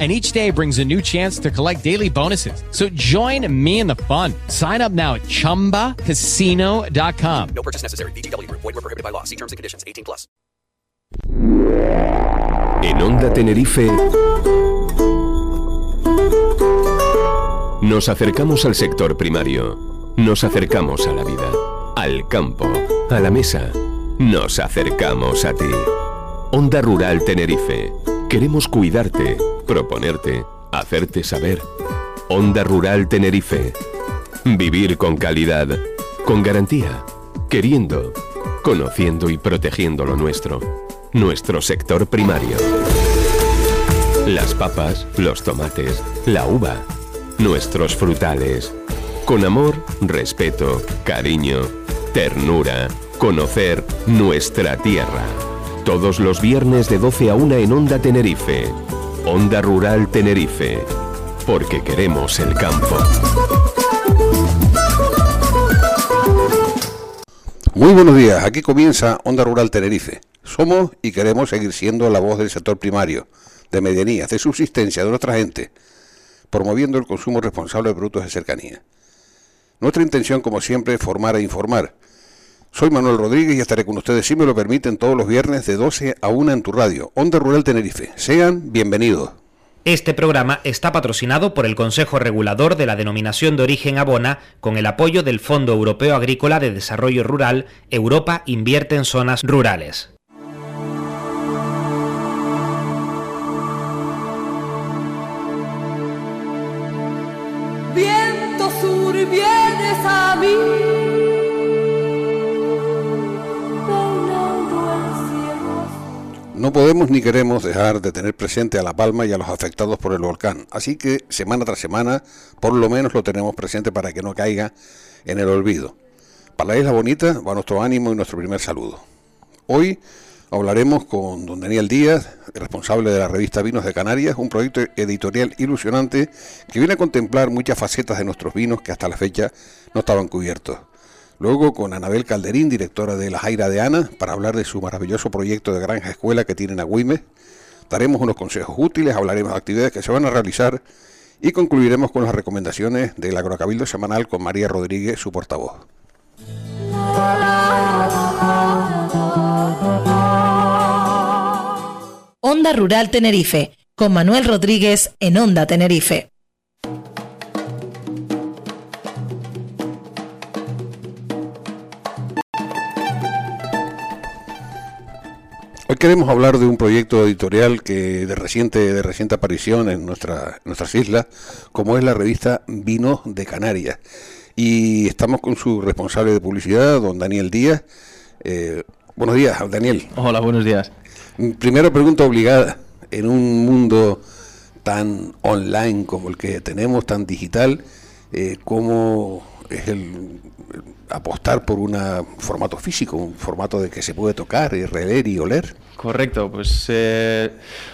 and each day brings a new chance to collect daily bonuses. So join me in the fun. Sign up now at ChumbaCasino.com. No purchase necessary. BGW. Void were prohibited by law. See terms and conditions. 18 plus. En Onda Tenerife nos acercamos al sector primario. Nos acercamos a la vida, al campo, a la mesa. Nos acercamos a ti. Onda Rural Tenerife. Queremos cuidarte proponerte, hacerte saber. Onda Rural Tenerife. Vivir con calidad, con garantía, queriendo, conociendo y protegiendo lo nuestro. Nuestro sector primario. Las papas, los tomates, la uva, nuestros frutales. Con amor, respeto, cariño, ternura, conocer nuestra tierra. Todos los viernes de 12 a 1 en Onda Tenerife Onda Rural Tenerife, porque queremos el campo. Muy buenos días, aquí comienza Onda Rural Tenerife. Somos y queremos seguir siendo la voz del sector primario, de medianías, de subsistencia de nuestra gente, promoviendo el consumo responsable de productos de cercanía. Nuestra intención, como siempre, es formar e informar. Soy Manuel Rodríguez y estaré con ustedes, si me lo permiten, todos los viernes de 12 a 1 en tu radio, Onda Rural Tenerife. Sean bienvenidos. Este programa está patrocinado por el Consejo Regulador de la Denominación de Origen Abona con el apoyo del Fondo Europeo Agrícola de Desarrollo Rural Europa Invierte en Zonas Rurales. No podemos ni queremos dejar de tener presente a La Palma y a los afectados por el volcán, así que semana tras semana por lo menos lo tenemos presente para que no caiga en el olvido. Para la isla bonita va nuestro ánimo y nuestro primer saludo. Hoy hablaremos con don Daniel Díaz, responsable de la revista Vinos de Canarias, un proyecto editorial ilusionante que viene a contemplar muchas facetas de nuestros vinos que hasta la fecha no estaban cubiertos. Luego con Anabel Calderín, directora de La Jaira de Ana, para hablar de su maravilloso proyecto de granja escuela que tienen a Agüime. Daremos unos consejos útiles, hablaremos de actividades que se van a realizar y concluiremos con las recomendaciones del Agrocabildo Semanal con María Rodríguez, su portavoz. Onda Rural Tenerife, con Manuel Rodríguez en Onda Tenerife. Queremos hablar de un proyecto editorial que de reciente, de reciente aparición en, nuestra, nuestras islas, como es la revista Vino de Canarias. Y estamos con su responsable de publicidad, don Daniel Díaz. Eh, buenos días, Daniel. Hola, buenos días. Primera pregunta obligada. En un mundo tan online como el que tenemos, tan digital, eh, ¿cómo es el, apostar por un formato físico, un formato de que se puede tocar y releer y oler. Correcto, pues eh,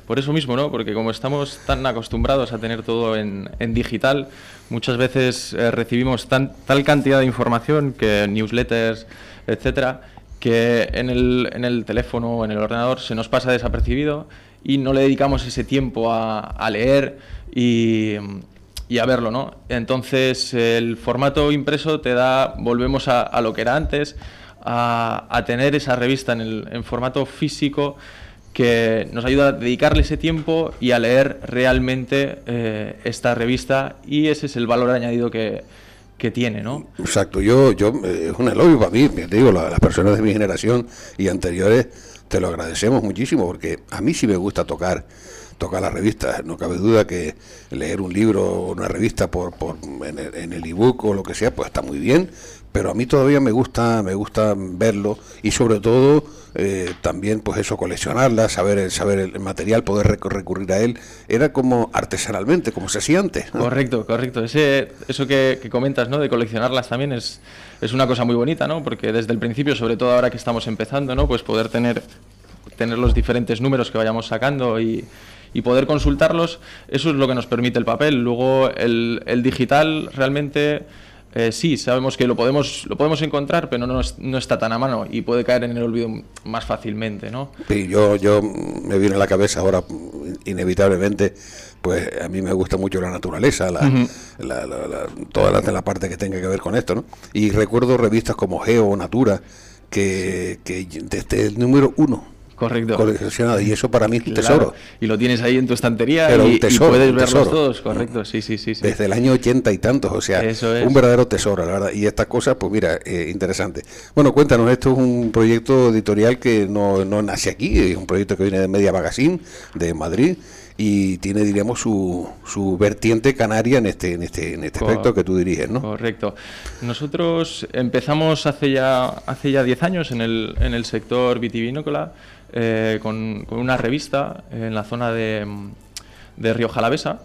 por eso mismo, ¿no? Porque como estamos tan acostumbrados a tener todo en, digital, muchas veces eh, recibimos tan, tal cantidad de información que newsletters, etcétera, que en el, en el teléfono o en el ordenador se nos pasa desapercibido y no le dedicamos ese tiempo a, a leer y, y a verlo, ¿no? Entonces el formato impreso te da, volvemos a, lo que era antes, a, tener esa revista en, el, en formato físico que nos ayuda a dedicarle ese tiempo y a leer realmente eh, esta revista y ese es el valor añadido que, que tiene, ¿no? Exacto, yo, yo eh, es un elogio para mí, te digo, las personas de mi generación y anteriores te lo agradecemos muchísimo porque a mí sí me gusta tocar toca la revista. No cabe duda que leer un libro o una revista por, por en el ebook o lo que sea, pues está muy bien, pero a mí todavía me gusta, me gusta verlo y sobre todo eh, también pues eso coleccionarla, saber saber el material, poder recurrir a él, era como artesanalmente, como se hacía antes. Correcto, correcto. Ese, eso que, que, comentas, ¿no? De coleccionarlas también es, es una cosa muy bonita, ¿no? Porque desde el principio, sobre todo ahora que estamos empezando, ¿no? Pues poder tener tener los diferentes números que vayamos sacando y, y poder consultarlos, eso es lo que nos permite el papel. Luego el, el digital realmente... Eh, sí, sabemos que lo podemos, lo podemos encontrar, pero no, no, está tan a mano y puede caer en el olvido más fácilmente, ¿no? Sí, yo, yo me viene a la cabeza ahora, inevitablemente, pues a mí me gusta mucho la naturaleza, la, la, la, toda la, la, parte que tenga que ver con esto, ¿no? Y recuerdo revistas como Geo o Natura, que, que desde el número uno Correcto. coleccionado y eso para mí es un tesoro. Y lo tienes ahí en tu estantería y, puedes verlos todos, correcto, sí, sí, sí, Desde el año ochenta y tantos, o sea, un verdadero tesoro, la verdad. Y estas cosas, pues mira, eh, interesante. Bueno, cuéntanos, esto es un proyecto editorial que no, no nace aquí, es un proyecto que viene de Media Magazine, de Madrid, y tiene, diríamos, su, su vertiente canaria en este, en este, en este aspecto que tú diriges, ¿no? Correcto. Nosotros empezamos hace ya hace ya 10 años en el, en el sector vitivinícola eh, con, una revista en la zona de, de Río Jalavesa.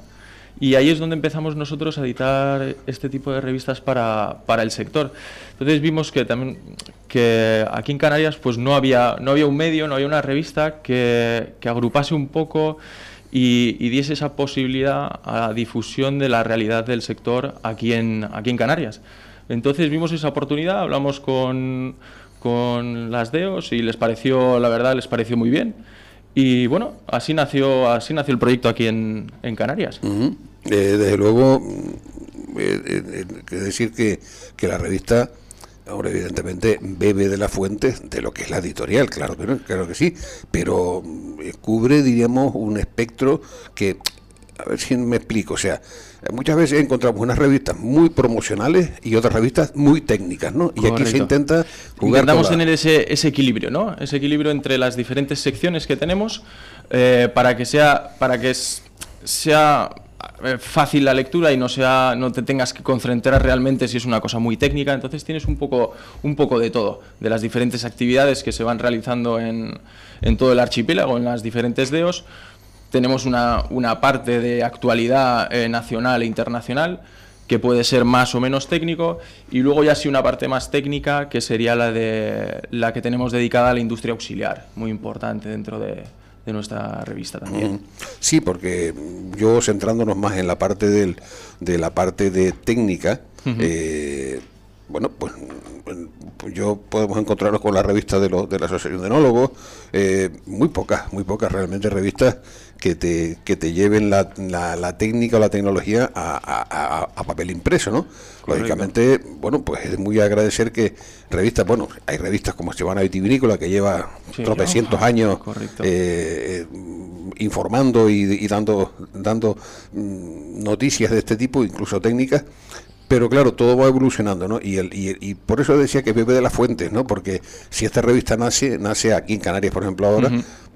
Y ahí es donde empezamos nosotros a editar este tipo de revistas para, para, el sector. Entonces vimos que también que aquí en Canarias pues no había, no había un medio, no había una revista que, que agrupase un poco y, y, diese esa posibilidad a la difusión de la realidad del sector aquí en, aquí en Canarias. Entonces vimos esa oportunidad, hablamos con, con las DEOs y les pareció, la verdad, les pareció muy bien. Y bueno, así nació, así nació el proyecto aquí en, en Canarias. eh, desde luego, eh, eh, eh, decir que, que la revista Ahora, evidentemente, bebe de la fuente de lo que es la editorial, claro que, no, claro que sí, pero eh, cubre, diríamos, un espectro que, a ver si me explico, o sea, muchas veces encontramos unas revistas muy promocionales y otras revistas muy técnicas, ¿no? Y Correcto. aquí se intenta jugar Intentamos tener ese, ese equilibrio, ¿no? Ese equilibrio entre las diferentes secciones que tenemos eh, para que sea, para que sea eh, fácil la lectura y no sea no te tengas que concentrar realmente si es una cosa muy técnica entonces tienes un poco un poco de todo de las diferentes actividades que se van realizando en, en todo el archipiélago en las diferentes DEOs tenemos una, una parte de actualidad eh, nacional e internacional que puede ser más o menos técnico y luego ya sí una parte más técnica que sería la de la que tenemos dedicada a la industria auxiliar muy importante dentro de, de nuestra revista también. Sí, porque yo centrándonos más en la parte del, de la parte de técnica, eh, bueno, pues pues yo podemos encontrarnos con la revista de, los de la Asociación de Enólogos, eh, muy pocas, muy pocas realmente revistas que te, que te lleven la, la, la técnica o la tecnología a, a- papel impreso, ¿no? Lógicamente, bueno, pues es muy agradecer que revistas, bueno, hay revistas como Estebana Vitivinícola que lleva Sí, tropecientos años eh, eh, informando y, y dando, dando mm, noticias de este tipo, incluso técnicas, pero claro, todo va evolucionando, ¿no? Y, el, y, y por eso decía que bebe de las fuentes, ¿no? Porque si esta revista nace, nace aquí en Canarias, por ejemplo, ahora,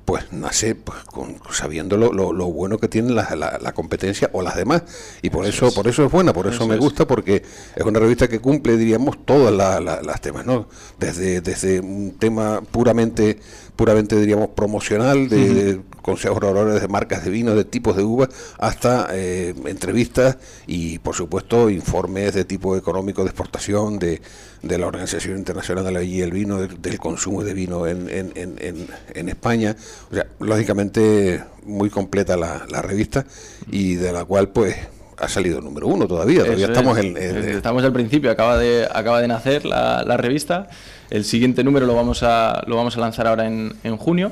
pues nace pues, con, sabiendo lo, lo, lo bueno que tiene la, la, la competencia o las demás. Y por eso, por eso es buena, por eso, Eso me es. gusta, porque es una revista que cumple, diríamos, todas la- la- las temas, ¿no? Desde, desde un tema puramente puramente diríamos promocional de, de consejos oradores de marcas de vino de tipos de uvas hasta eh, entrevistas y por supuesto informes de tipo económico de exportación de, de la Organización Internacional de la Villa y el Vino del, del consumo de vino en, en, en, en- en España. O sea lógicamente muy completa la, la revista y de la cual pues ha salido número uno todavía. Todavía Eso estamos es. en, en- estamos al principio acaba de acaba de nacer la, la revista. El siguiente número lo vamos a lo vamos a lanzar ahora en, en junio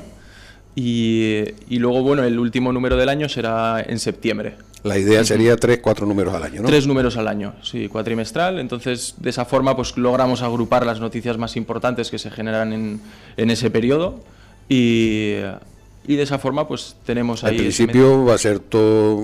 y, y luego bueno el último número del año será en septiembre la idea sería tres cuatro números al año ¿no? Tres números al año, sí, cuatrimestral. Entonces, de esa forma, pues logramos agrupar las noticias más importantes que se generan en, en ese periodo y, y de esa forma, pues tenemos Al ahí... ese principio va a ser todo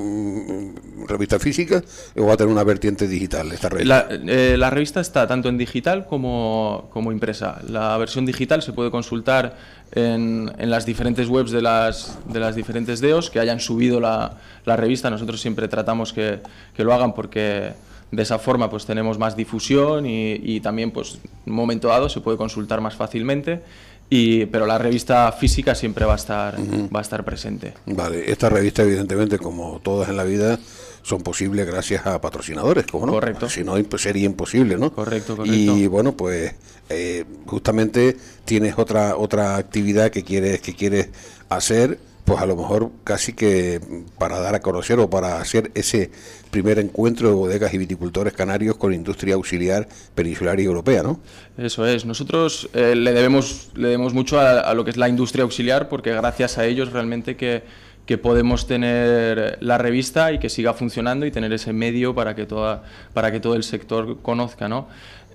revista física o va a tener una vertiente digital esta revista. La, eh, la revista está tanto en digital como, como impresa. La versión digital se puede consultar en, en las diferentes webs de las, de las diferentes DEOs que hayan subido la, la revista. Nosotros siempre tratamos que, que lo hagan porque De esa forma pues tenemos más difusión y, y también pues en un momento dado se puede consultar más fácilmente. Y, pero la revista física siempre va a estar, va a estar presente. Vale, esta revista evidentemente como todas en la vida son posibles gracias a patrocinadores, ¿cómo no? Correcto. Si no, sería imposible, ¿no? Correcto, correcto. Y bueno, pues eh, justamente tienes otra otra actividad que quieres que quieres hacer, pues a lo mejor casi que para dar a conocer o para hacer ese primer encuentro de bodegas y viticultores canarios con industria auxiliar peninsular y europea, ¿no? Eso es. Nosotros eh, le, debemos, le debemos mucho a, a lo que es la industria auxiliar porque gracias a ellos realmente que, que podemos tener la revista y que siga funcionando y tener ese medio para que, toda, para que todo el sector conozca. ¿no?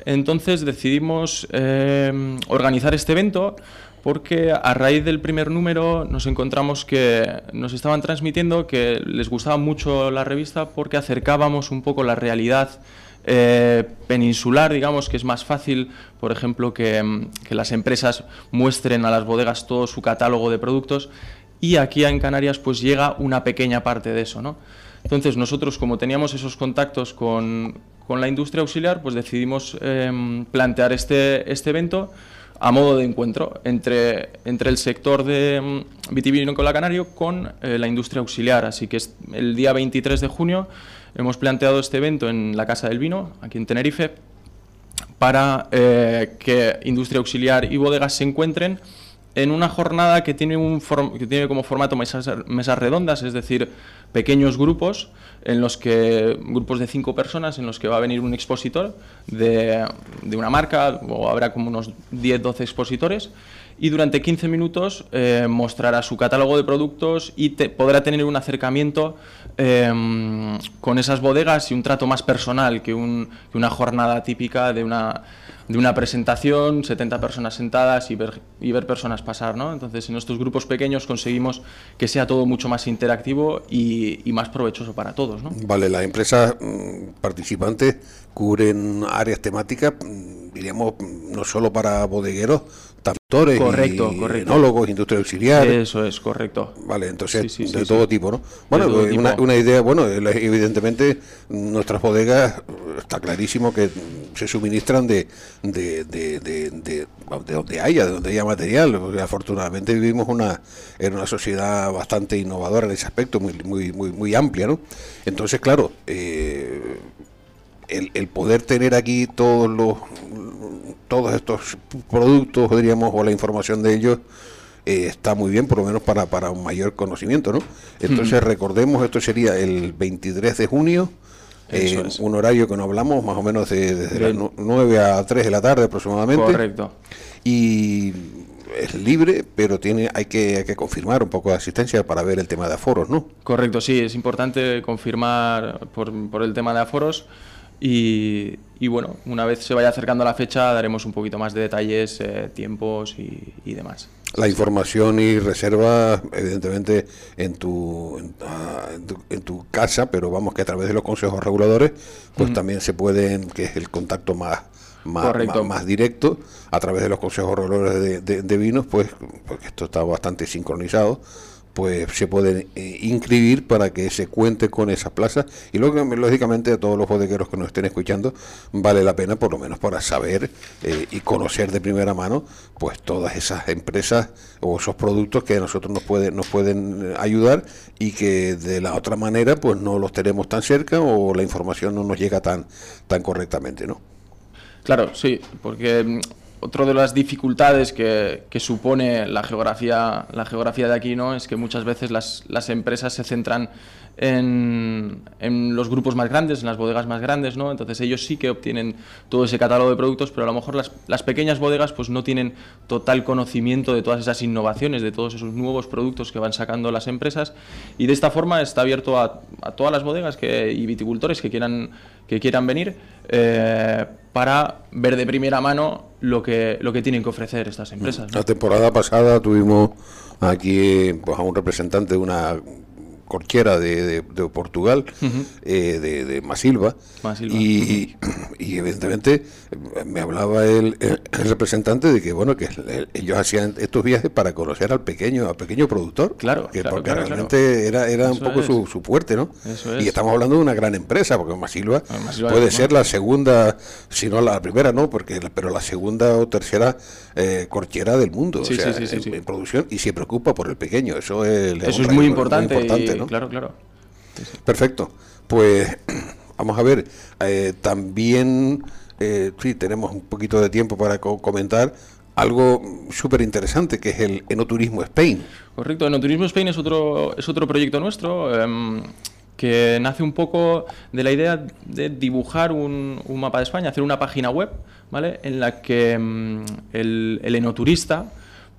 Entonces decidimos eh, organizar este evento porque a raíz del primer número nos encontramos que nos estaban transmitiendo que les gustaba mucho la revista porque acercábamos un poco la realidad eh, peninsular, digamos que es más fácil, por ejemplo, que, que las empresas muestren a las bodegas todo su catálogo de productos y aquí en Canarias pues llega una pequeña parte de eso, ¿no? Entonces nosotros como teníamos esos contactos con, con la industria auxiliar, pues decidimos em, plantear este, este evento a modo de encuentro entre, entre el sector de vitivinícola canario con eh, la industria auxiliar. Así que el día 23 de junio hemos planteado este evento en la Casa del Vino, aquí en Tenerife, para eh, que industria auxiliar y bodegas se encuentren en una jornada que tiene, un que tiene como formato mesas, mesas redondas, es decir, pequeños grupos, en los que, grupos de cinco personas, en los que va a venir un expositor de, de una marca, o habrá como unos 10-12 expositores, y durante 15 minutos eh, mostrará su catálogo de productos y te- podrá tener un acercamiento eh, con esas bodegas y un trato más personal que, un- que una jornada típica de una, de una presentación, 70 personas sentadas y ver, y ver personas pasar. ¿no? Entonces, en estos grupos pequeños conseguimos que sea todo mucho más interactivo y, y más provechoso para todos. ¿no? Vale, las empresas mm, participantes cubren áreas temáticas, mm, diríamos, mm, no solo para bodegueros, Correcto, y correcto. enólogos, industria auxiliar. Eso es, correcto. Vale, entonces Sí, sí, sí, de sí. todo tipo, ¿no? Bueno, pues, una, idea, bueno, eh, evidentemente nuestras bodegas eh, está clarísimo que se suministran de de, de, de, de- de donde haya, de donde haya material. porque afortunadamente vivimos una en una sociedad bastante innovadora en ese aspecto, muy muy muy muy amplia, ¿no? Entonces, claro, eh, el, el poder tener aquí todos los todos estos productos, diríamos, o la información de ellos, eh, está muy bien, por lo menos para, para un mayor conocimiento, ¿no? Entonces, recordemos, esto sería el 23 de junio, eh, es. un horario que no hablamos, más o menos de, desde las Bien. nu- 9 a 3 de la tarde aproximadamente. Correcto. Y es libre, pero tiene hay que, hay que confirmar un poco de asistencia para ver el tema de aforos, ¿no? Correcto, sí, es importante confirmar por, por el tema de aforos y, y bueno, una vez se vaya acercando la fecha daremos un poquito más de detalles, eh, tiempos y, y demás. La información y reserva, evidentemente, en tu, en, ah, en tu, en tu casa, pero vamos que a través de los consejos reguladores, pues también se pueden, que es el contacto más, más, más, más directo, a través de los consejos reguladores de, de- de vinos, pues, porque esto está bastante sincronizado, pues se pueden eh, inscribir para que se cuente con esas plazas y luego lógicamente a todos los bodegueros que nos estén escuchando vale la pena por lo menos para saber eh, y conocer de primera mano pues todas esas empresas o esos productos que a nosotros nos pueden nos pueden eh, ayudar y que de la otra manera pues no los tenemos tan cerca o la información no nos llega tan tan correctamente no Claro, sí, porque mm, otra de las dificultades que, supone la geografía, la geografía de aquí ¿no? es que muchas veces las, las empresas se centran en, en los grupos más grandes, en las bodegas más grandes, ¿no? entonces ellos sí que obtienen todo ese catálogo de productos, pero a lo mejor las, las pequeñas bodegas pues no tienen total conocimiento de todas esas innovaciones, de todos esos nuevos productos que van sacando las empresas y de esta forma está abierto a, a todas las bodegas que, y viticultores que quieran, que quieran venir eh, para ver de primera mano lo que, lo que tienen que ofrecer estas empresas. La temporada pasada tuvimos aquí pues, a un representante de una Corchera de, de, Portugal, eh, de, de Masilva, Y, y, evidentemente me hablaba el, el, representante de que bueno que ellos hacían estos viajes para conocer al pequeño al pequeño productor, claro, porque realmente era era un poco su, su, fuerte, ¿no? Y estamos hablando de una gran empresa, porque Masilva, puede ser la segunda, si no la primera, no, porque pero la segunda o tercera eh, corchera del mundo, o sea, en, producción y se preocupa por el pequeño, eso es, eso es muy importante, claro, claro. Perfecto, pues vamos a ver, eh, también eh, sí tenemos un poquito de tiempo para comentar algo súper interesante que es el Enoturismo Spain. Correcto, Enoturismo Spain es otro, es otro proyecto nuestro. Em, que nace un poco de la idea de dibujar un, mapa de España, hacer una página web, ¿vale? En la que em, el, enoturista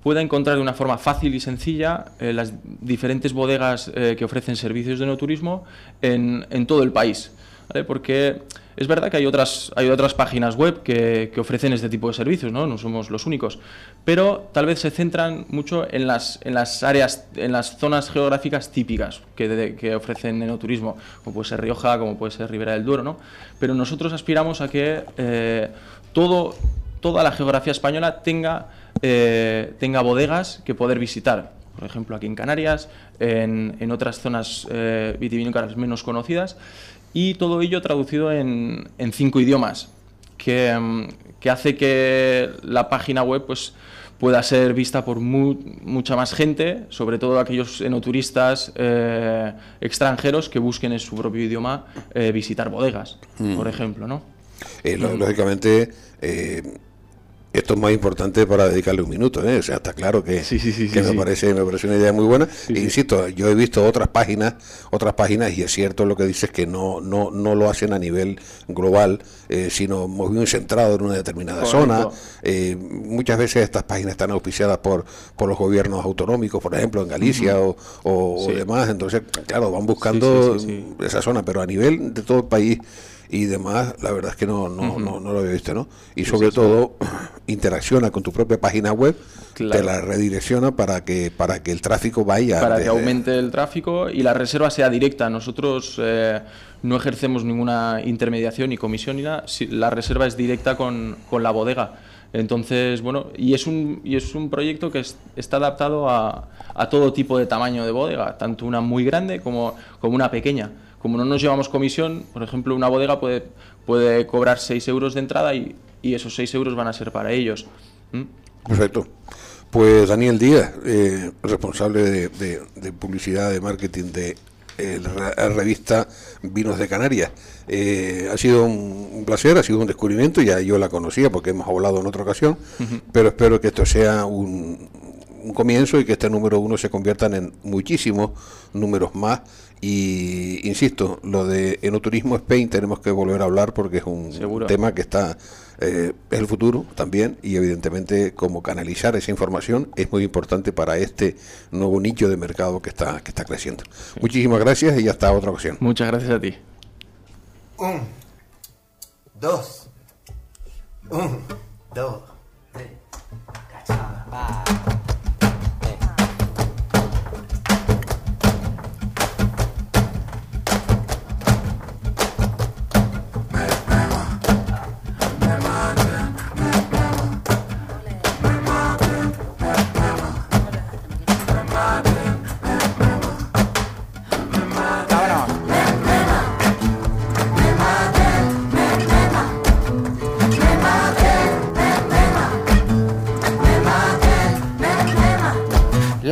pueda encontrar de una forma fácil y sencilla eh, las diferentes bodegas eh, que ofrecen servicios de enoturismo en, en todo el país. ¿vale? Porque es verdad que hay otras, hay otras páginas web que, ofrecen este tipo de servicios, ¿no? no somos los únicos, pero tal vez se centran mucho en las, en las áreas, en las zonas geográficas típicas que, que ofrecen enoturismo, como puede ser Rioja, como puede ser Ribera del Duero, ¿no? pero nosotros aspiramos a que eh, todo, toda la geografía española tenga, eh, tenga bodegas que poder visitar, por ejemplo aquí en Canarias, en, en otras zonas eh, vitivinícolas menos conocidas, y todo ello traducido en, en cinco idiomas, que, mm, que, hace que la página web pues, pueda ser vista por mucha más gente, sobre todo aquellos enoturistas eh, extranjeros que busquen en su propio idioma eh, visitar bodegas, mm. por ejemplo. ¿no? Eh, lógicamente esto es más importante para dedicarle un minuto, ¿eh? o sea, está claro que, me parece me parece una idea muy buena. E insisto, yo he visto otras páginas, otras páginas y es cierto lo que dices que no no no lo hacen a nivel global, eh, sino muy centrado en una determinada zona. Eh, muchas veces estas páginas están auspiciadas por por los gobiernos autonómicos, por ejemplo en Galicia o, o, demás, entonces claro van buscando esa zona, pero a nivel de todo el país y demás, la verdad es que no, no, no, lo había visto, ¿no? Y sobre todo interacciona con tu propia página web, te la redirecciona para que para que el tráfico vaya. Para que aumente el tráfico y la reserva sea directa. Nosotros eh, no ejercemos ninguna intermediación ni comisión ni nada, la reserva es directa con, con la bodega. Entonces, bueno, y es un, y es un proyecto que está adaptado a, a, todo tipo de tamaño de bodega, tanto una muy grande como, como una pequeña como no nos llevamos comisión, por ejemplo, una bodega puede, puede cobrar 6 euros de entrada y, y esos 6 euros van a ser para ellos. Perfecto. Pues Daniel Díaz, eh, responsable de, publicidad, de marketing de la revista Vinos de Canarias. Eh, ha sido un, placer, ha sido un descubrimiento, ya yo la conocía porque hemos hablado en otra ocasión, pero espero que esto sea un, un comienzo y que este número uno se conviertan en muchísimos números más y insisto, lo de enoturismo Spain tenemos que volver a hablar porque es un tema que está eh, es el futuro también y evidentemente como canalizar esa información es muy importante para este nuevo nicho de mercado que está que está creciendo. Muchísimas gracias y hasta otra ocasión. Muchas gracias a ti. Un, dos, un, dos, tres.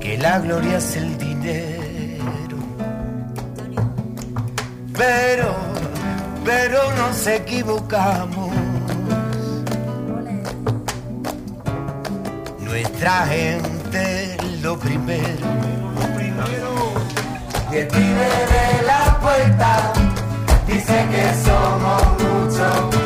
Que la gloria es el dinero. Pero, pero nos equivocamos. Nuestra gente lo primero. Lo primero. De la puerta dice que somos muchos.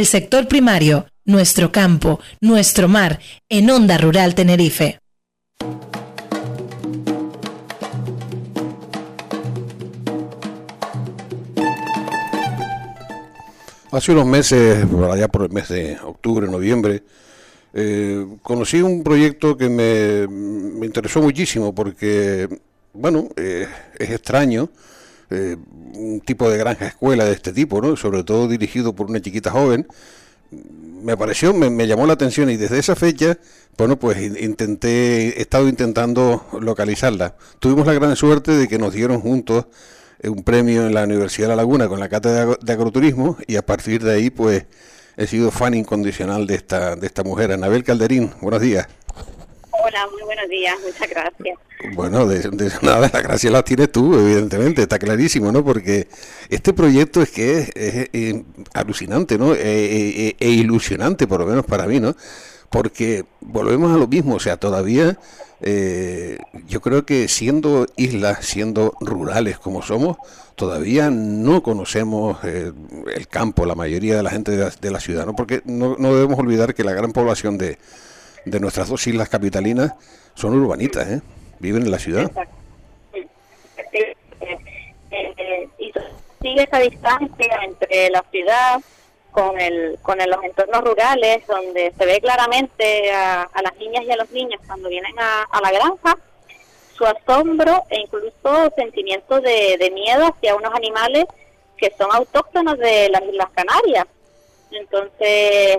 El sector primario, nuestro campo, nuestro mar, en Onda Rural Tenerife. Hace unos meses, allá por el mes de octubre, noviembre, eh, conocí un proyecto que me, me interesó muchísimo porque, bueno, eh, es extraño, eh, un tipo de granja escuela de este tipo, ¿no? Sobre todo dirigido por una chiquita joven. Me pareció, me, me llamó la atención y desde esa fecha, bueno, pues in- intenté, he estado intentando localizarla. Tuvimos la gran suerte de que nos dieron juntos eh, un premio en la Universidad de La Laguna con la cátedra de agroturismo y a partir de ahí, pues, he sido fan incondicional de esta, de esta mujer, Anabel Calderín. Buenos días. Hola, muy buenos días, muchas gracias. Bueno, de, nada, la gracia la tienes tú, evidentemente, está clarísimo, ¿no? Porque este proyecto es que es, es, eh, alucinante, ¿no? E, e- e ilusionante, por lo menos para mí, ¿no? Porque volvemos a lo mismo, o sea, todavía eh, yo creo que siendo islas, siendo rurales como somos, todavía no conocemos eh, el campo, la mayoría de la gente de la, ciudad, ¿no? Porque no debemos olvidar que la gran población de, de nuestras dos islas capitalinas son urbanitas, ¿eh? Viven en la ciudad. Y sigue esa distancia entre la ciudad con el con los entornos rurales donde se ve claramente a, las niñas y a los niños cuando vienen a, a la granja su asombro e incluso sentimiento de, de miedo hacia unos animales que son autóctonos de las Islas Canarias. Entonces,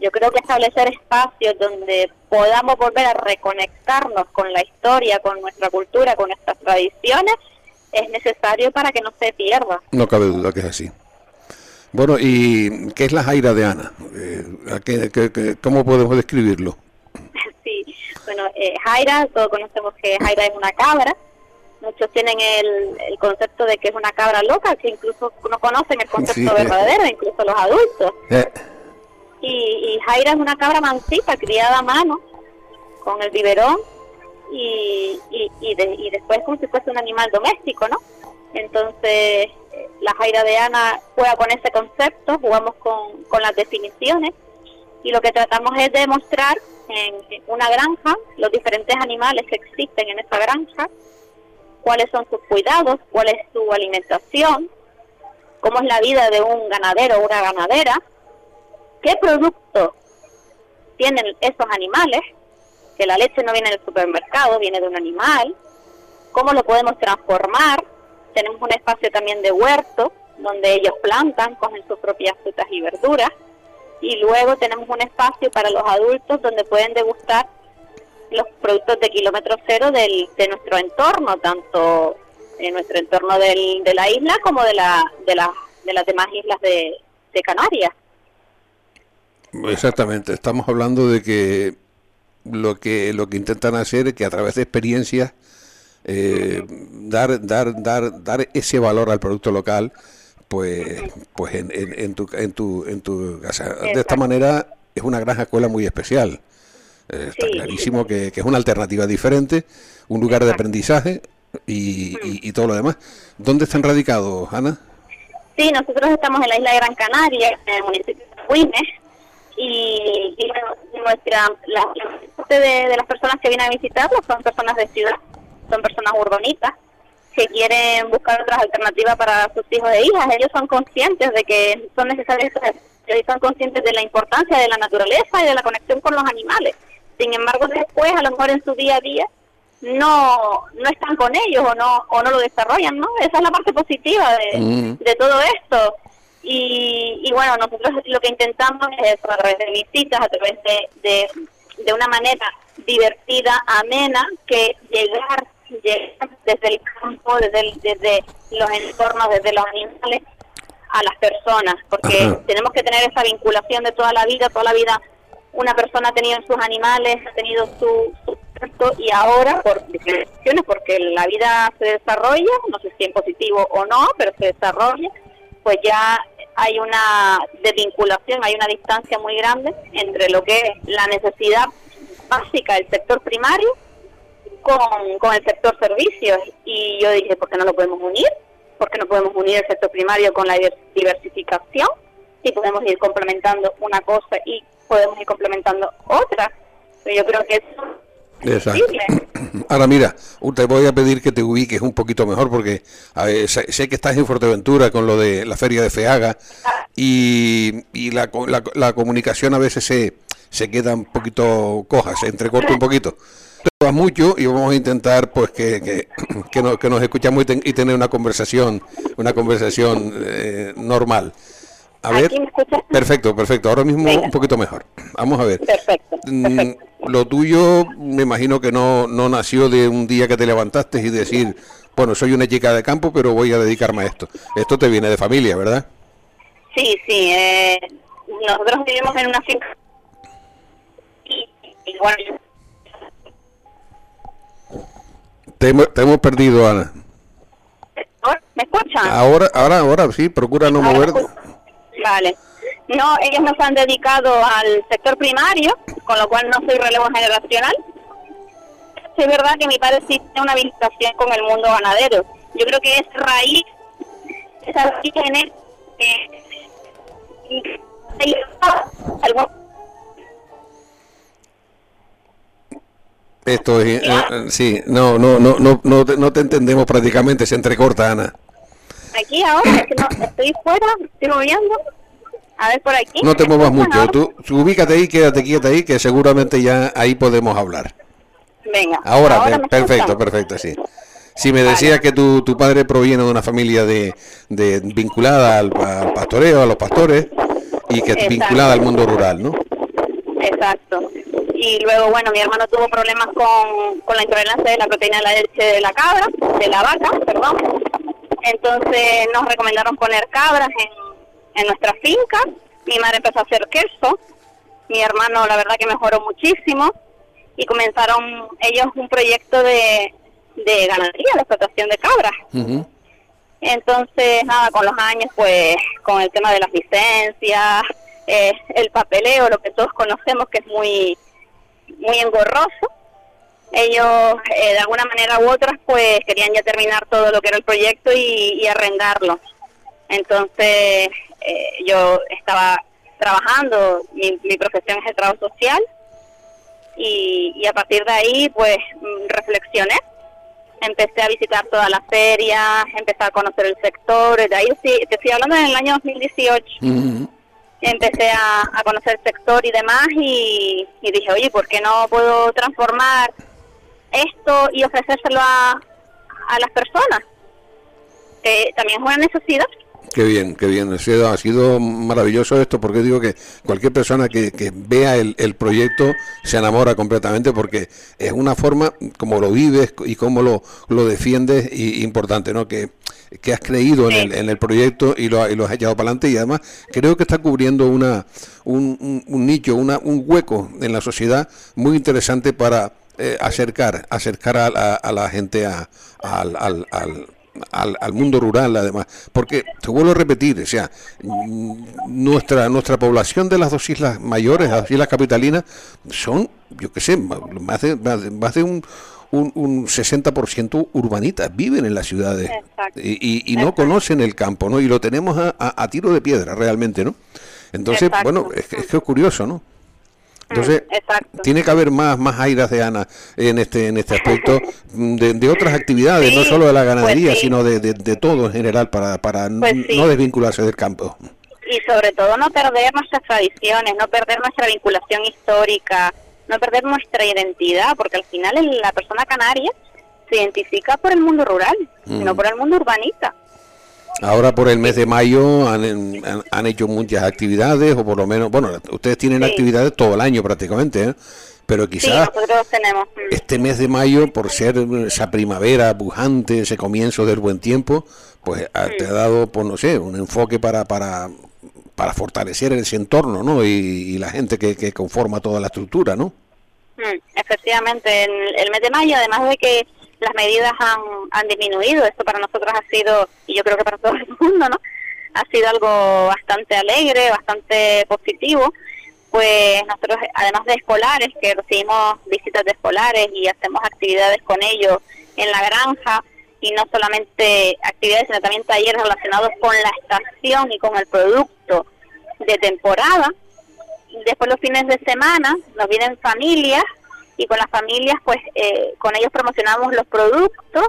yo creo que establecer espacios donde podamos volver a reconectarnos con la historia, con nuestra cultura, con nuestras tradiciones, es necesario para que no se pierda. No cabe duda que es así. Bueno, ¿y qué es la Jaira de Ana? Eh, ¿a qué- qué- qué- ¿Cómo podemos describirlo? Sí, bueno, eh, Jaira, todos conocemos que Jaira es una cabra. Muchos tienen el, el concepto de que es una cabra loca, que incluso no conocen el concepto Sí. verdadero, incluso los adultos. Eh, Y, y Jaira es una cabra mansita, criada a mano, con el biberón, y, y, y, de- y después como si fuese un animal doméstico, ¿no? Entonces, la Jaira de Ana juega con ese concepto, jugamos con, con las definiciones, y lo que tratamos es de mostrar en una granja los diferentes animales que existen en esa granja, cuáles son sus cuidados, cuál es su alimentación, cómo es la vida de un ganadero o una ganadera, qué productos tienen esos animales, que la leche no viene del supermercado, viene de un animal, cómo lo podemos transformar. Tenemos un espacio también de huerto, donde ellos plantan, cogen sus propias frutas y verduras. Y luego tenemos un espacio para los adultos donde pueden degustar los productos de kilómetro cero del, de nuestro entorno, tanto en nuestro entorno del, de la isla como de, la, de, la, de las demás islas de, de Canarias. Exactamente, estamos hablando de que lo que lo que intentan hacer es que a través de experiencias eh, dar dar dar dar ese valor al producto local pues pues en, en, en tu en tu en tu casa. De esta manera es una granja escuela muy especial Eh, está clarísimo que, que es una alternativa diferente un lugar de aprendizaje y, y- y todo lo demás ¿dónde están radicados Ana? Sí, nosotros estamos en la isla de Gran Canaria, en el municipio de Huines, y, y bueno, nuestra, la, parte de, de las personas que vienen a visitarnos son personas de ciudad, son personas urbanitas, que quieren buscar otras alternativas para sus hijos e hijas. Ellos son conscientes de que son necesarios, ellos son conscientes de la importancia de la naturaleza y de la conexión con los animales. Sin embargo, después, a lo mejor en su día a día, no no están con ellos o no o no lo desarrollan, ¿no? Esa es la parte positiva de, Mm. de todo esto. Y, y bueno, nosotros lo que intentamos es eso, a través de visitas, a través de, de, de una manera divertida, amena, que llegar, llegar desde el campo, desde, el- desde los entornos, desde los animales, a las personas, porque Ajá. tenemos que tener esa vinculación de toda la vida, toda la vida una persona ha tenido sus animales, ha tenido su, su y ahora por cuestiones, porque la vida se desarrolla, no sé si en positivo o no, pero se desarrolla, pues ya hay una desvinculación, hay una distancia muy grande entre lo que es la necesidad básica del sector primario con, con el sector servicios. Y yo dije, ¿por qué no lo podemos unir? ¿Por qué no podemos unir el sector primario con la divers- diversificación? Y podemos ir complementando una cosa y podemos ir complementando otra. Pero yo creo que eso Exacto. Ahora mira, te voy a pedir que te ubiques un poquito mejor porque a ver, sé, que estás en Fuerteventura con lo de la feria de Feaga y, y la, la, la comunicación a veces se, se queda un poquito coja, se entrecorta un poquito. Te va mucho y vamos a intentar pues que, que, que nos, que nos escuchamos y, ten- y tener una conversación una conversación eh, normal. A ver, ¿Aquí me escuchas? perfecto, perfecto. Ahora mismo Venga. un poquito mejor. Vamos a ver. Perfecto. Mm, Lo tuyo, me imagino que no, no nació de un día que te levantaste y decir, bueno, soy una chica de campo, pero voy a dedicarme a esto. Esto te viene de familia, ¿verdad? Sí, sí. Eh, nosotros vivimos en una finca. Y, y bueno, Te, hemos- te hemos perdido, Ana. ¿me escuchan? Ahora, ahora, ahora sí, procura no moverte. Vale. No, ellos no se han dedicado al sector primario, con lo cual no soy relevo generacional. Sí, es verdad que mi padre sí tiene una vinculación con el mundo ganadero. Yo creo que es raíz, esa raíz en él, eh, algún- Esto es, eh, eh, sí, no, no, no, no, no, te, no te entendemos prácticamente, se entrecorta, Ana. Aquí ahora, es que no, estoy fuera, estoy moviendo. A ver por aquí. No te ¿Me muevas mucho, tú, ubícate ahí, quédate quieta ahí, que seguramente ya ahí podemos hablar. Venga. Ahora, me perfecto, perfecto, sí. Si me decías que tu, tu padre proviene de una familia de, de vinculada al, al pastoreo, a los pastores, y que Exacto. vinculada al mundo rural, ¿no? Exacto. Y luego, bueno, mi hermano tuvo problemas con, con la intolerancia de la proteína de la leche de la cabra, de la vaca, perdón. Entonces nos recomendaron poner cabras en, en nuestra finca. Mi madre empezó a hacer queso. Mi hermano, la verdad que mejoró muchísimo. Y comenzaron ellos un proyecto de, de ganadería, de explotación de cabras. Entonces, nada, con los años, pues, con el tema de las licencias, eh, el papeleo, lo que todos conocemos que es muy, muy engorroso, ellos, eh, de alguna manera u otras, pues, querían ya terminar todo lo que era el proyecto y, y arrendarlo. Entonces, eh, yo estaba trabajando, mi, mi profesión es el trabajo social, y, y a partir de ahí, pues, mm, reflexioné. Empecé a visitar todas las ferias, empecé a conocer el sector, de ahí sí, te estoy hablando en el año 2018, empecé a, a conocer el sector y demás y, y dije, oye, ¿por qué no puedo transformar esto y ofrecérselo a, a las personas? Que también es una necesidad Qué bien, qué bien. Ha sido, ha sido maravilloso esto porque digo que cualquier persona que, que vea el, el proyecto se enamora completamente porque es una forma como lo vives y cómo lo, lo defiendes y importante, ¿no? Que, que has creído en, el, en el proyecto y lo, y lo has echado para adelante y además creo que está cubriendo una, un, un- un nicho, una, un hueco en la sociedad muy interesante para eh, acercar, acercar a, la- a la gente a- al, al, al, al- al mundo rural además porque te vuelvo a repetir o sea mm, nuestra nuestra población de las dos islas mayores las islas capitalinas son yo qué sé más de, más de, más de un un, un 60% urbanitas viven en las ciudades y, y- y no conocen el campo, ¿no? Y lo tenemos a, a- a tiro de piedra realmente, ¿no? Entonces, Exacto. bueno, es, que- es que es curioso, ¿no? Entonces, Exacto. tiene que haber más, más airas de Ana en este, en este aspecto mm, de, de otras actividades, no solo de la ganadería, pues sí. sino de, de- de todo en general para, para Pues sí. no desvincularse del campo. y sobre todo no perder nuestras tradiciones, no perder nuestra vinculación histórica, no perder nuestra identidad, porque al final la persona canaria se identifica por el mundo rural, Mm. no por el mundo urbanita. Ahora por el mes de mayo han, han- han hecho muchas actividades, o por lo menos, bueno, ustedes tienen actividades todo el año prácticamente, ¿eh? pero Sí, quizás tenemos. mm, este mes de mayo, por ser esa primavera pujante, ese comienzo del buen tiempo, pues ha- te ha dado, pues no sé, un enfoque para, para, para fortalecer ese entorno, ¿no? Y, y la gente que, que conforma toda la estructura, ¿no? Mm, efectivamente, en el mes de mayo, además de que las medidas han, han disminuido, esto para nosotros ha sido, y yo creo que para todo el mundo, ¿no? Ha sido algo bastante alegre, bastante positivo. Pues nosotros, además de escolares, que recibimos visitas de escolares y hacemos actividades con ellos en la granja, y no solamente actividades, sino también talleres relacionados con la estación y con el producto de temporada, después los fines de semana nos vienen familias y con las familias pues eh, con ellos promocionamos los productos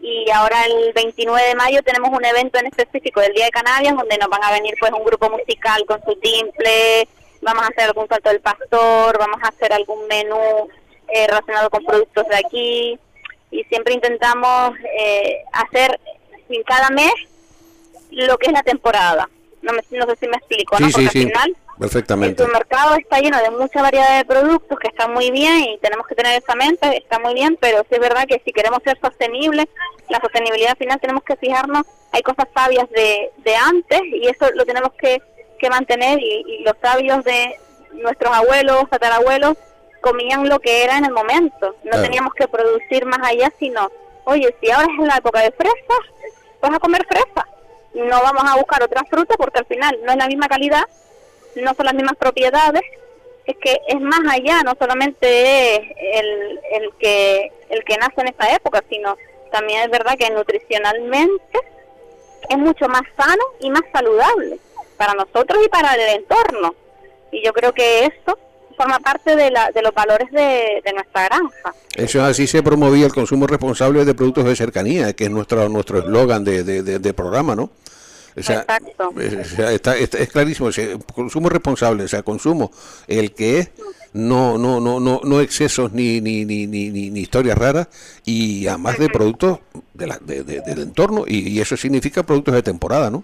y ahora el 29 de mayo tenemos un evento en específico del Día de Canarias donde nos van a venir pues un grupo musical con su timple, vamos a hacer algún salto del pastor, vamos a hacer algún menú eh, relacionado con productos de aquí y siempre intentamos eh, hacer en cada mes lo que es la temporada. No, me, no sé si me explico, Porque sí, al final perfectamente. el mercado está lleno de mucha variedad de productos que están muy bien y tenemos que tener esa mente, está muy bien, pero sí es verdad que si queremos ser sostenibles, la sostenibilidad final tenemos que fijarnos, hay cosas sabias de, de antes y eso lo tenemos que, que mantener y, y los sabios de nuestros abuelos, tatarabuelos, comían lo que era en el momento, no Claro. teníamos que producir más allá, sino, oye, si ahora es la época de fresas, vas a comer fresas, no vamos a buscar otra fruta porque al final no es la misma calidad, no son las mismas propiedades, es que es más allá, no solamente es el, el que el que nace en esa época, sino también es verdad que nutricionalmente es mucho más sano y más saludable para nosotros y para el entorno. Y yo creo que eso forma parte de, la, de los valores de, de nuestra granja. Eso así se promovía el consumo responsable de productos de cercanía, que es nuestro nuestro eslogan de- de programa, ¿no? O sea, Exacto. está, está- es clarísimo, consumo responsable, o sea, consumo el que es no no no no no excesos ni ni, ni, ni, ni- historias raras y además de productos de la- de- de- del entorno y, y eso significa productos de temporada, ¿no?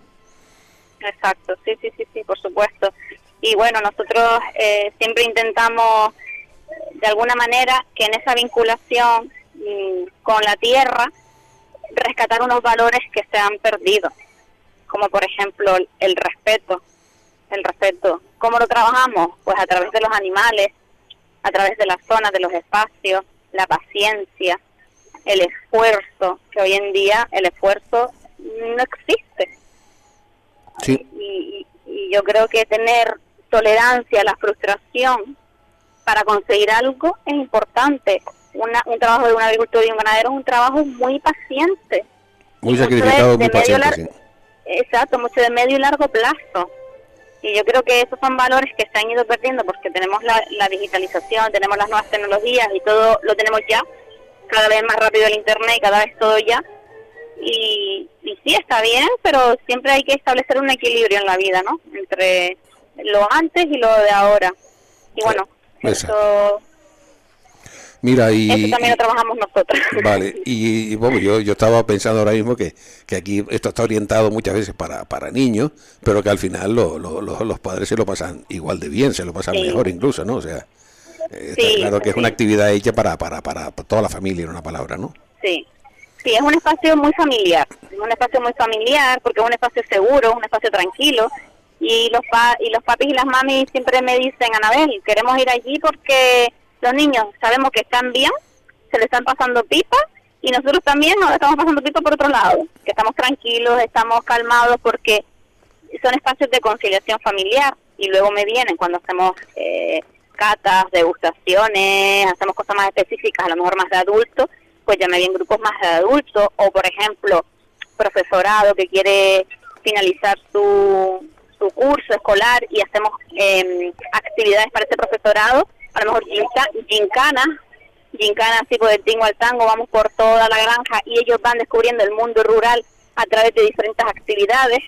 Exacto, sí, sí, sí, sí, por supuesto. Y bueno, nosotros eh, siempre intentamos, de alguna manera, que en esa vinculación mm, con la tierra, rescatar unos valores que se han perdido, como por ejemplo el, respeto. El respeto. ¿Cómo lo trabajamos? Pues a través de los animales, a través de las zonas, de los espacios, la paciencia, el esfuerzo, que hoy en día el esfuerzo no existe Sí. y, y yo creo que tener tolerancia a la frustración para conseguir algo es importante. Una, un trabajo de un agricultor y un ganadero es un trabajo muy paciente. Muy sacrificado, muy paciente. sí. Exacto, mucho de medio y largo plazo. Y yo creo que esos son valores que se han ido perdiendo porque tenemos la, la digitalización, tenemos las nuevas tecnologías y todo lo tenemos ya, cada vez más rápido el Internet y cada vez todo ya. Y, y sí, está bien, pero siempre hay que establecer un equilibrio en la vida, ¿no? Entre lo antes y lo de ahora. Y bueno, eso Mira, y, Eso también lo trabajamos nosotros. Vale, y, y, bueno, yo, yo estaba pensando ahora mismo que, que aquí esto está orientado muchas veces para, para niños, pero que al final lo- lo- lo- los padres se lo pasan igual de bien, se lo pasan Sí. mejor incluso, ¿no? O sea, eh, está Sí, claro que es una actividad hecha para, para, para toda la familia, en una palabra, ¿no? Sí, sí, es un espacio muy familiar, es un espacio muy familiar porque es un espacio seguro, un espacio tranquilo y los pa y los papis y las mamis siempre me dicen, Anabel, queremos ir allí porque los niños sabemos que están bien, se le están pasando pipa y nosotros también nos estamos pasando pipa por otro lado, que estamos tranquilos, estamos calmados porque son espacios de conciliación familiar y luego me vienen cuando hacemos eh, catas, degustaciones, hacemos cosas más específicas, a lo mejor más de adultos, pues ya me vienen grupos más de adultos o por ejemplo profesorado que quiere finalizar su, su curso escolar y hacemos eh, actividades para ese profesorado, a lo mejor ginca- gincanas, gincanas tipo del tingo al tango, vamos por toda la granja y ellos van descubriendo el mundo rural a través de diferentes actividades.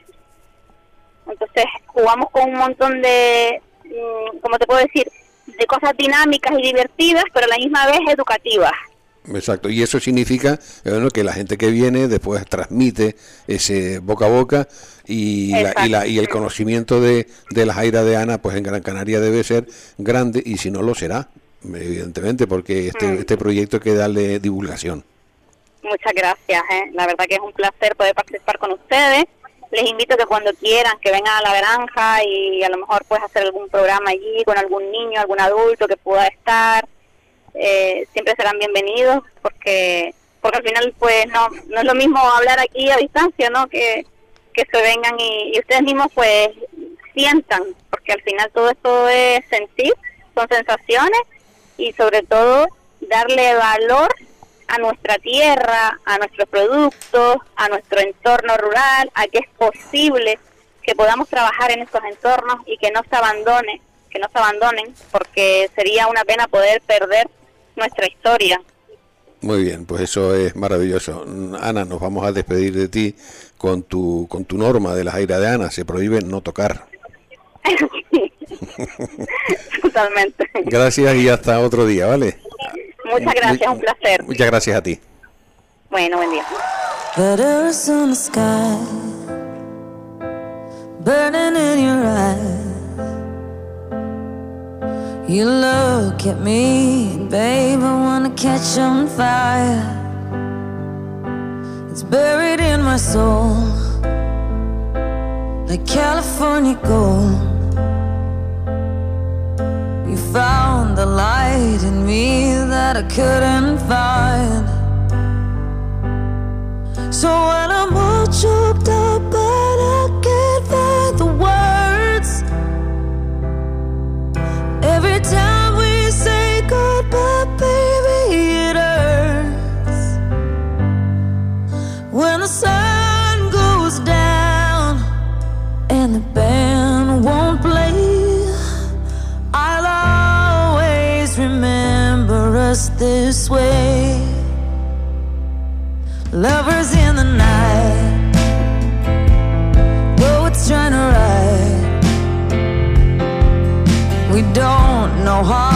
Entonces jugamos con un montón de, mm, ¿cómo te puedo decir? De cosas dinámicas y divertidas, pero a la misma vez educativas. Exacto, y eso significa eh, bueno, que la gente que viene después transmite ese boca a boca y, la- y, la- y el conocimiento de, de la Jaira de Ana, pues en Gran Canaria debe ser grande y si no lo será, evidentemente, porque este, Mm. este proyecto hay que darle divulgación. Muchas gracias, ¿eh? la verdad que es un placer poder participar con ustedes. Les invito que cuando quieran que vengan a la granja y a lo mejor pues hacer algún programa allí con algún niño, algún adulto que pueda estar. Eh, siempre serán bienvenidos porque porque al final pues no no es lo mismo hablar aquí a distancia, ¿no? Que que se vengan y, ustedes mismos pues sientan, porque al final todo esto es sentir, son sensaciones y sobre todo darle valor a nuestra tierra, a nuestros productos, a nuestro entorno rural, a que es posible que podamos trabajar en estos entornos y que no se abandone, que no se abandonen, porque sería una pena poder perder nuestra historia. Muy bien, pues eso es maravilloso. Ana, nos vamos a despedir de ti con tu, con tu norma de la Jaira de Ana, se prohíbe no tocar. Totalmente. Gracias y hasta otro día, ¿vale? Muchas gracias, un placer. Muchas gracias a ti. Bueno, buen día. Letters in the sky, burning in your eyes. You look at me, babe, I wanna catch on fire. It's buried in my soul, like California gold. You found the light in me that I couldn't find. So when I'm all choked up us this way Lovers in the night, poets trying to write. We don't know how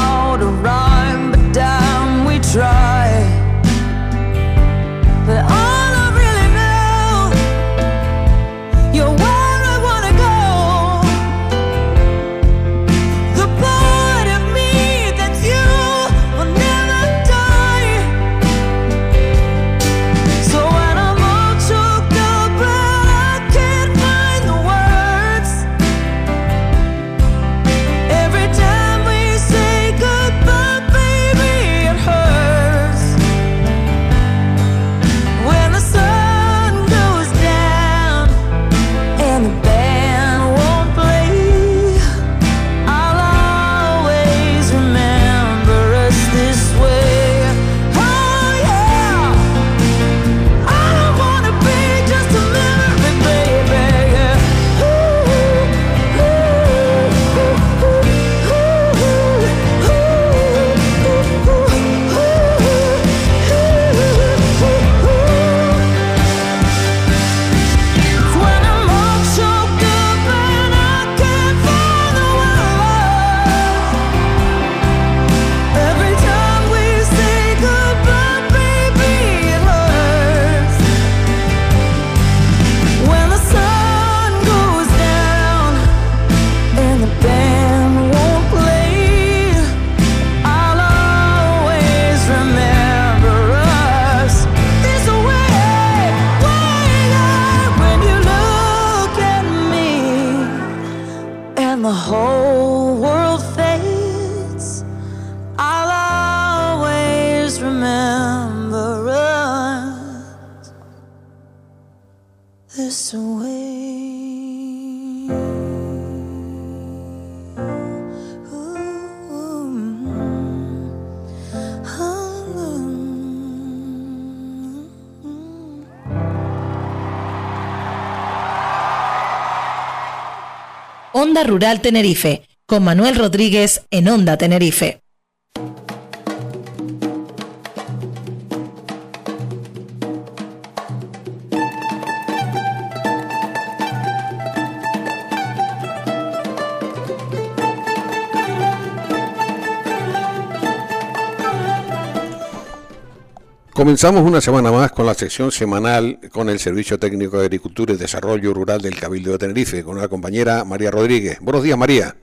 remember this way. Onda Rural Tenerife, con Manuel Rodríguez en Onda Tenerife. Comenzamos una semana más con la sección semanal con el Servicio Técnico de Agricultura y Desarrollo Rural del Cabildo de Tenerife, con una compañera María Rodríguez. Buenos días, María.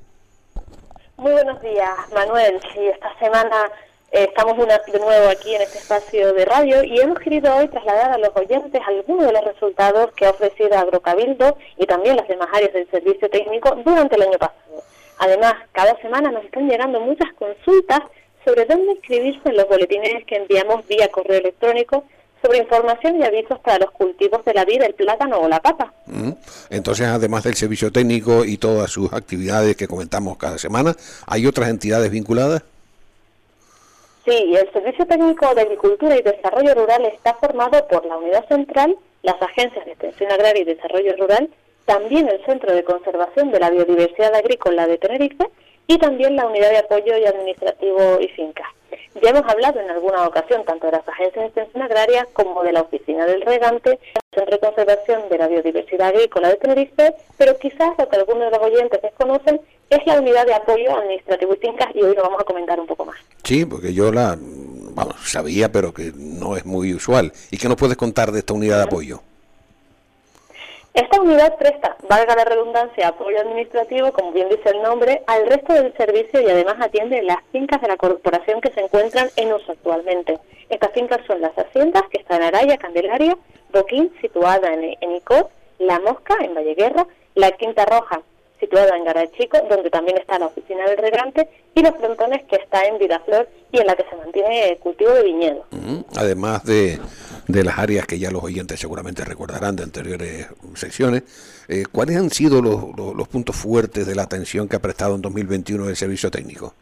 Muy buenos días, Manuel. Sí, esta semana eh, estamos una- de nuevo aquí en este espacio de radio y hemos querido hoy trasladar a los oyentes algunos de los resultados que ha ofrecido Agrocabildo y también las demás áreas del servicio técnico durante el año pasado. Además, cada semana nos están llegando muchas consultas sobre dónde inscribirse en los boletines que enviamos vía correo electrónico sobre información y avisos para los cultivos de la vid, el plátano o la papa. Mm. Entonces, además del servicio técnico y todas sus actividades que comentamos cada semana, ¿hay otras entidades vinculadas? Sí, el Servicio Técnico de Agricultura y Desarrollo Rural está formado por la Unidad Central, las agencias de Extensión Agraria y Desarrollo Rural, también el Centro de Conservación de la Biodiversidad Agrícola de Tenerife y también la Unidad de Apoyo y Administrativo y Finca. Ya hemos hablado en alguna ocasión tanto de las agencias de extensión agraria como de la Oficina del Regante, Centro de Conservación de la Biodiversidad Agrícola de Tenerife, pero quizás lo que algunos de los oyentes desconocen es la Unidad de Apoyo Administrativo y Fincas y hoy lo vamos a comentar un poco más. Sí, porque yo la vamos, sabía, pero que no es muy usual. ¿Y qué nos puedes contar de esta unidad de apoyo? Esta unidad presta, valga la redundancia, apoyo administrativo, como bien dice el nombre, al resto del servicio y además atiende las fincas de la corporación que se encuentran en uso actualmente. Estas fincas son las haciendas, que están en Araya, Candelaria, Boquín, situada en, en Icod, La Mosca, en Valleguerra, La Quinta Roja, situada en Garachico, donde también está la oficina del regante, y Los Frontones, que está en Vidaflor y en la que se mantiene el cultivo de viñedo. Además de, de las áreas que ya los oyentes seguramente recordarán de anteriores secciones, eh, ¿cuáles han sido los, los- los puntos fuertes de la atención que ha prestado en 2021 el servicio técnico?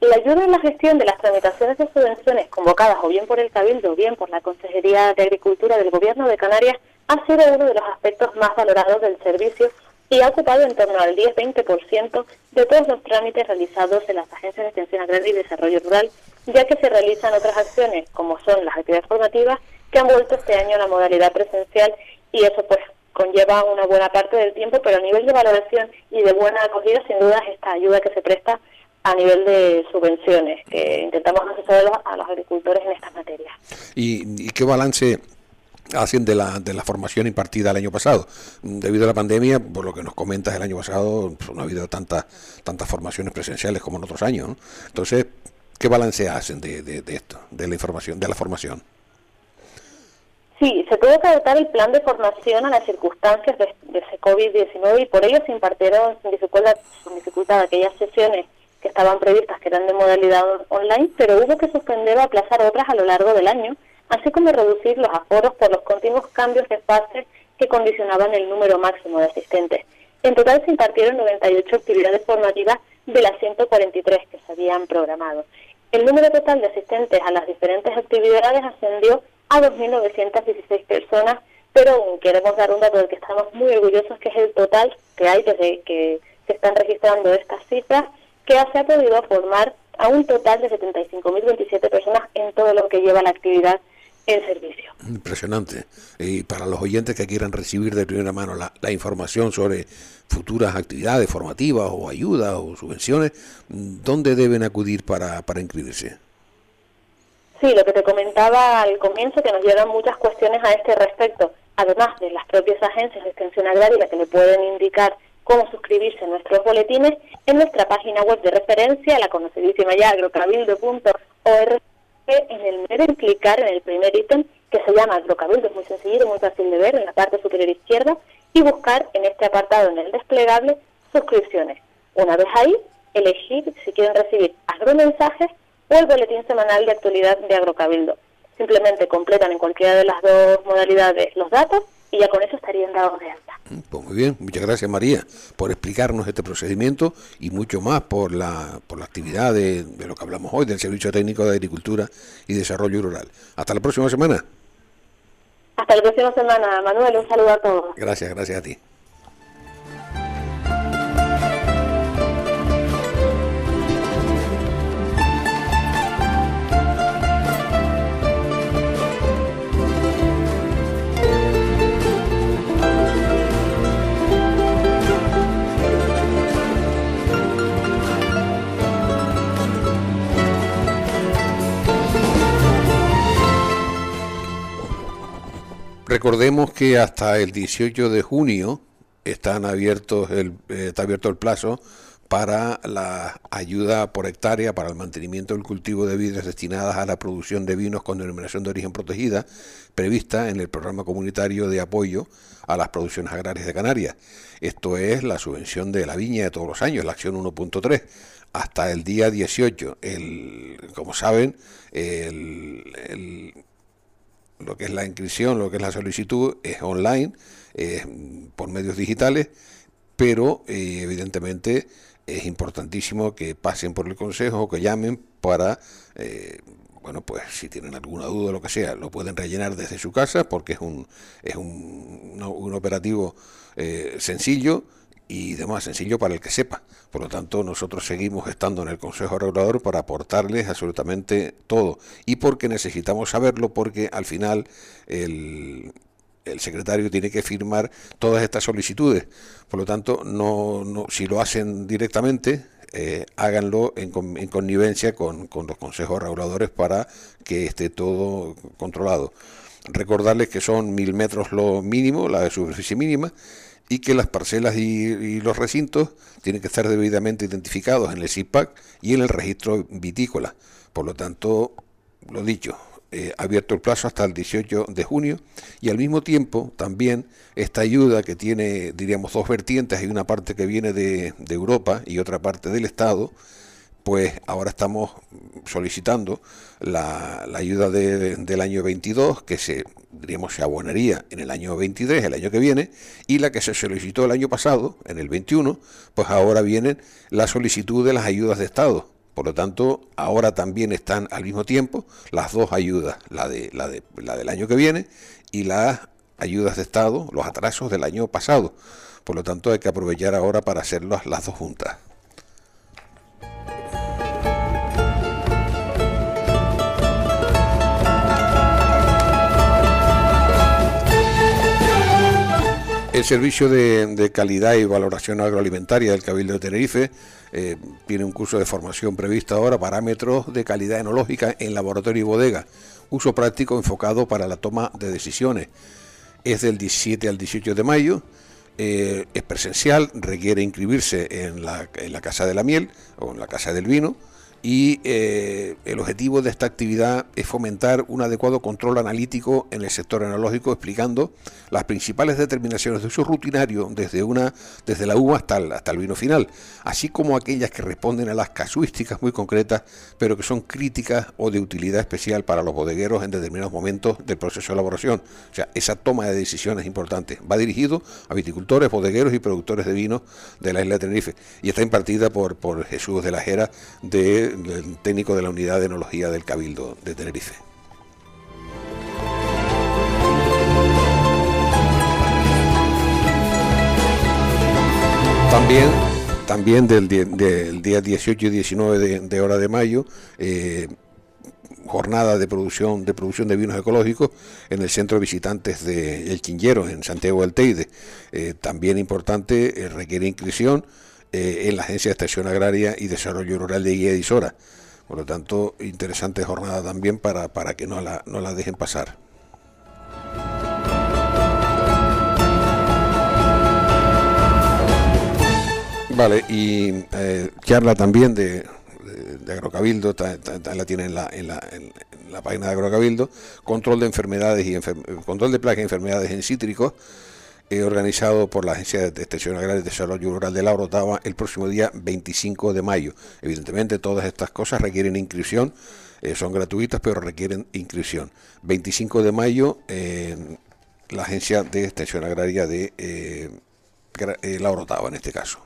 La ayuda en la gestión de las tramitaciones de subvenciones convocadas o bien por el Cabildo o bien por la Consejería de Agricultura del Gobierno de Canarias ha sido uno de los aspectos más valorados del servicio y ha ocupado en torno al 10-20% de todos los trámites realizados en las agencias de extensión agraria y desarrollo rural, ya que se realizan otras acciones como son las actividades formativas que han vuelto este año a la modalidad presencial y eso pues conlleva una buena parte del tiempo, pero a nivel de valoración y de buena acogida, sin duda, es esta ayuda que se presta a nivel de subvenciones, que intentamos asesorar a los, agricultores en estas materias. ¿Y, y qué balance hacen de la, de la formación impartida el año pasado? Mm, Debido a la pandemia, por lo que nos comentas, el año pasado pues, no ha habido tantas tantas formaciones presenciales como en otros años. Entonces, ¿qué balance hacen de, de- esto, de la información, de la formación? Sí, se tuvo que adaptar el plan de formación a las circunstancias de, de ese COVID-19 y por ello se impartieron sin dificultad, dificultad aquellas sesiones que estaban previstas que eran de modalidad on- online, pero hubo que suspender o aplazar otras a lo largo del año, así como reducir los aforos por los continuos cambios de fase que condicionaban el número máximo de asistentes. En total se impartieron 98 actividades formativas de las 143 que se habían programado. El número total de asistentes a las diferentes actividades ascendió a 2.916 personas, pero aún queremos dar un dato del que estamos muy orgullosos, que es el total que hay desde que se están registrando estas cifras, que se ha podido formar a un total de 75.027 personas en todo lo que lleva la actividad en servicio. Impresionante. Y para los oyentes que quieran recibir de primera mano la, la información sobre futuras actividades formativas o ayudas o subvenciones, ¿dónde deben acudir para, para inscribirse? Sí, lo que te comentaba al comienzo, que nos llegan muchas cuestiones a este respecto, además de las propias agencias de extensión agraria que le pueden indicar cómo suscribirse a nuestros boletines, en nuestra página web de referencia, la conocidísima ya agrocabildo.org, en el mero en clicar en el primer ítem, que se llama Agrocabildo, es muy sencillo, muy fácil de ver, en la parte superior izquierda, y buscar en este apartado, en el desplegable, suscripciones. Una vez ahí, elegir si quieren recibir agromensajes o el boletín semanal de actualidad de Agrocabildo. Simplemente completan en cualquiera de las dos modalidades los datos y ya con eso estarían dados de alta. Pues muy bien, muchas gracias María por explicarnos este procedimiento y mucho más por la, por la actividad de, de lo que hablamos hoy del Servicio Técnico de Agricultura y Desarrollo Rural. Hasta la próxima semana. Hasta la próxima semana, Manuel. Un saludo a todos. Gracias, gracias a ti. Recordemos que hasta el 18 de junio están abiertos el, está abierto el plazo para la ayuda por hectárea para el mantenimiento del cultivo de vides destinadas a la producción de vinos con denominación de origen protegida, prevista en el programa comunitario de apoyo a las producciones agrarias de Canarias. Esto es la subvención de la viña de todos los años, la acción 1.3 hasta el día 18. El, como saben, el, lo que es la inscripción, lo que es la solicitud, es online, es por medios digitales, pero eh, evidentemente es importantísimo que pasen por el consejo o que llamen para, eh, bueno, pues si tienen alguna duda o lo que sea, lo pueden rellenar desde su casa porque es un, es un, un, un operativo eh, sencillo y demás sencillo para el que sepa. Por lo tanto, nosotros seguimos estando en el Consejo Regulador para aportarles absolutamente todo. Y porque necesitamos saberlo, porque al final el, el secretario tiene que firmar todas estas solicitudes. Por lo tanto, no, no si lo hacen directamente, eh, háganlo en, en connivencia con, con, los consejos reguladores para que esté todo controlado. Recordarles que son mil metros lo mínimo, la superficie mínima, y que las parcelas y, los recintos tienen que estar debidamente identificados en el CIPAC y en el registro vitícola. Por lo tanto, lo dicho, eh, abierto el plazo hasta el 18 de junio y al mismo tiempo también esta ayuda que tiene, diríamos, dos vertientes, hay una parte que viene de Europa y otra parte del Estado, pues ahora estamos solicitando la, ayuda de, del año 22, que se, diríamos, se abonaría en el año 23, el año que viene, y la que se solicitó el año pasado, en el 21, pues ahora vienen la solicitud de las ayudas de Estado. Por lo tanto, ahora también están al mismo tiempo las dos ayudas, la, de, la, de, la del año que viene y las ayudas de Estado, los atrasos del año pasado. Por lo tanto, hay que aprovechar ahora para hacerlas las dos juntas. El servicio de, calidad y valoración agroalimentaria del Cabildo de Tenerife eh, tiene un curso de formación previsto ahora, parámetros de calidad enológica en laboratorio y bodega, uso práctico enfocado para la toma de decisiones. Es del 17 al 18 de mayo, eh, es presencial, requiere inscribirse en la Casa de la Miel o en la Casa del Vino y eh, el objetivo de esta actividad es fomentar un adecuado control analítico en el sector enológico, explicando las principales determinaciones de uso rutinario desde, una, desde la uva hasta el, hasta el vino final, así como aquellas que responden a las casuísticas muy concretas, pero que son críticas o de utilidad especial para los bodegueros en determinados momentos del proceso de elaboración. O sea, esa toma de decisiones es importante. Va dirigido a viticultores, bodegueros y productores de vino de la isla de Tenerife y está impartida por, por Jesús de la Jera de el técnico de la unidad de enología del Cabildo de Tenerife. También, también del, día 18 y 19 de, hora de mayo, eh, jornada de producción de producción de vinos ecológicos en el centro de visitantes de El Quinllero, en Santiago del Teide. Eh, también importante, eh, requiere inscripción eh, en la Agencia de Extensión Agraria y Desarrollo Rural de Guía Edisora. Por lo tanto, interesante jornada también para, para que no la, no la dejen pasar. Vale, y eh, charla también de, Agrocabildo, la tiene en la, en, la, en la, página de Agrocabildo, control de enfermedades y enfer control de plagas y enfermedades en cítricos, eh, organizado por la Agencia de Extensión Agraria y Desarrollo Rural de La Orotava el próximo día 25 de mayo. Evidentemente todas estas cosas requieren inscripción, eh, son gratuitas pero requieren inscripción. 25 de mayo la Agencia de Extensión Agraria de eh, eh, La Orotava en este caso.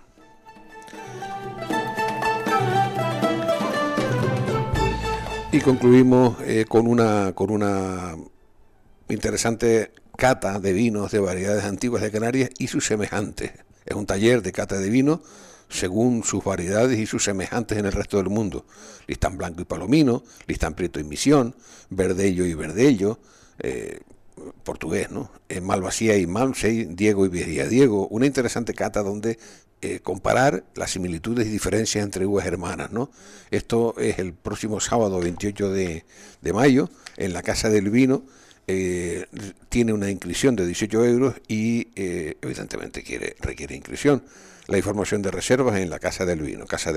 Y concluimos con una con una interesante cata de vinos de variedades antiguas de Canarias y sus semejantes. Es un taller de cata de vino según sus variedades y sus semejantes en el resto del mundo. Listán blanco y palomino, listán prieto y misión, verdello y verdello, eh, portugués, ¿no? Eh, Malvasía y Malmsey, Diego y Viejía Diego. Una interesante cata donde eh, comparar las similitudes y diferencias entre uvas hermanas, ¿no? Esto es el próximo sábado 28 de, de mayo en la Casa del Vino. Eh, tiene una inscripción de 18 euros y eh, evidentemente quiere, requiere inscripción. La información de reservas en la Casa del Vino, casa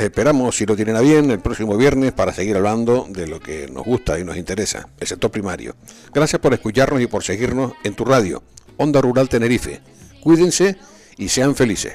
Esperamos, si lo tienen a bien, el próximo viernes para seguir hablando de lo que nos gusta y nos interesa, el sector primario. Gracias por escucharnos y por seguirnos en tu radio, Onda Rural Tenerife. Cuídense y sean felices.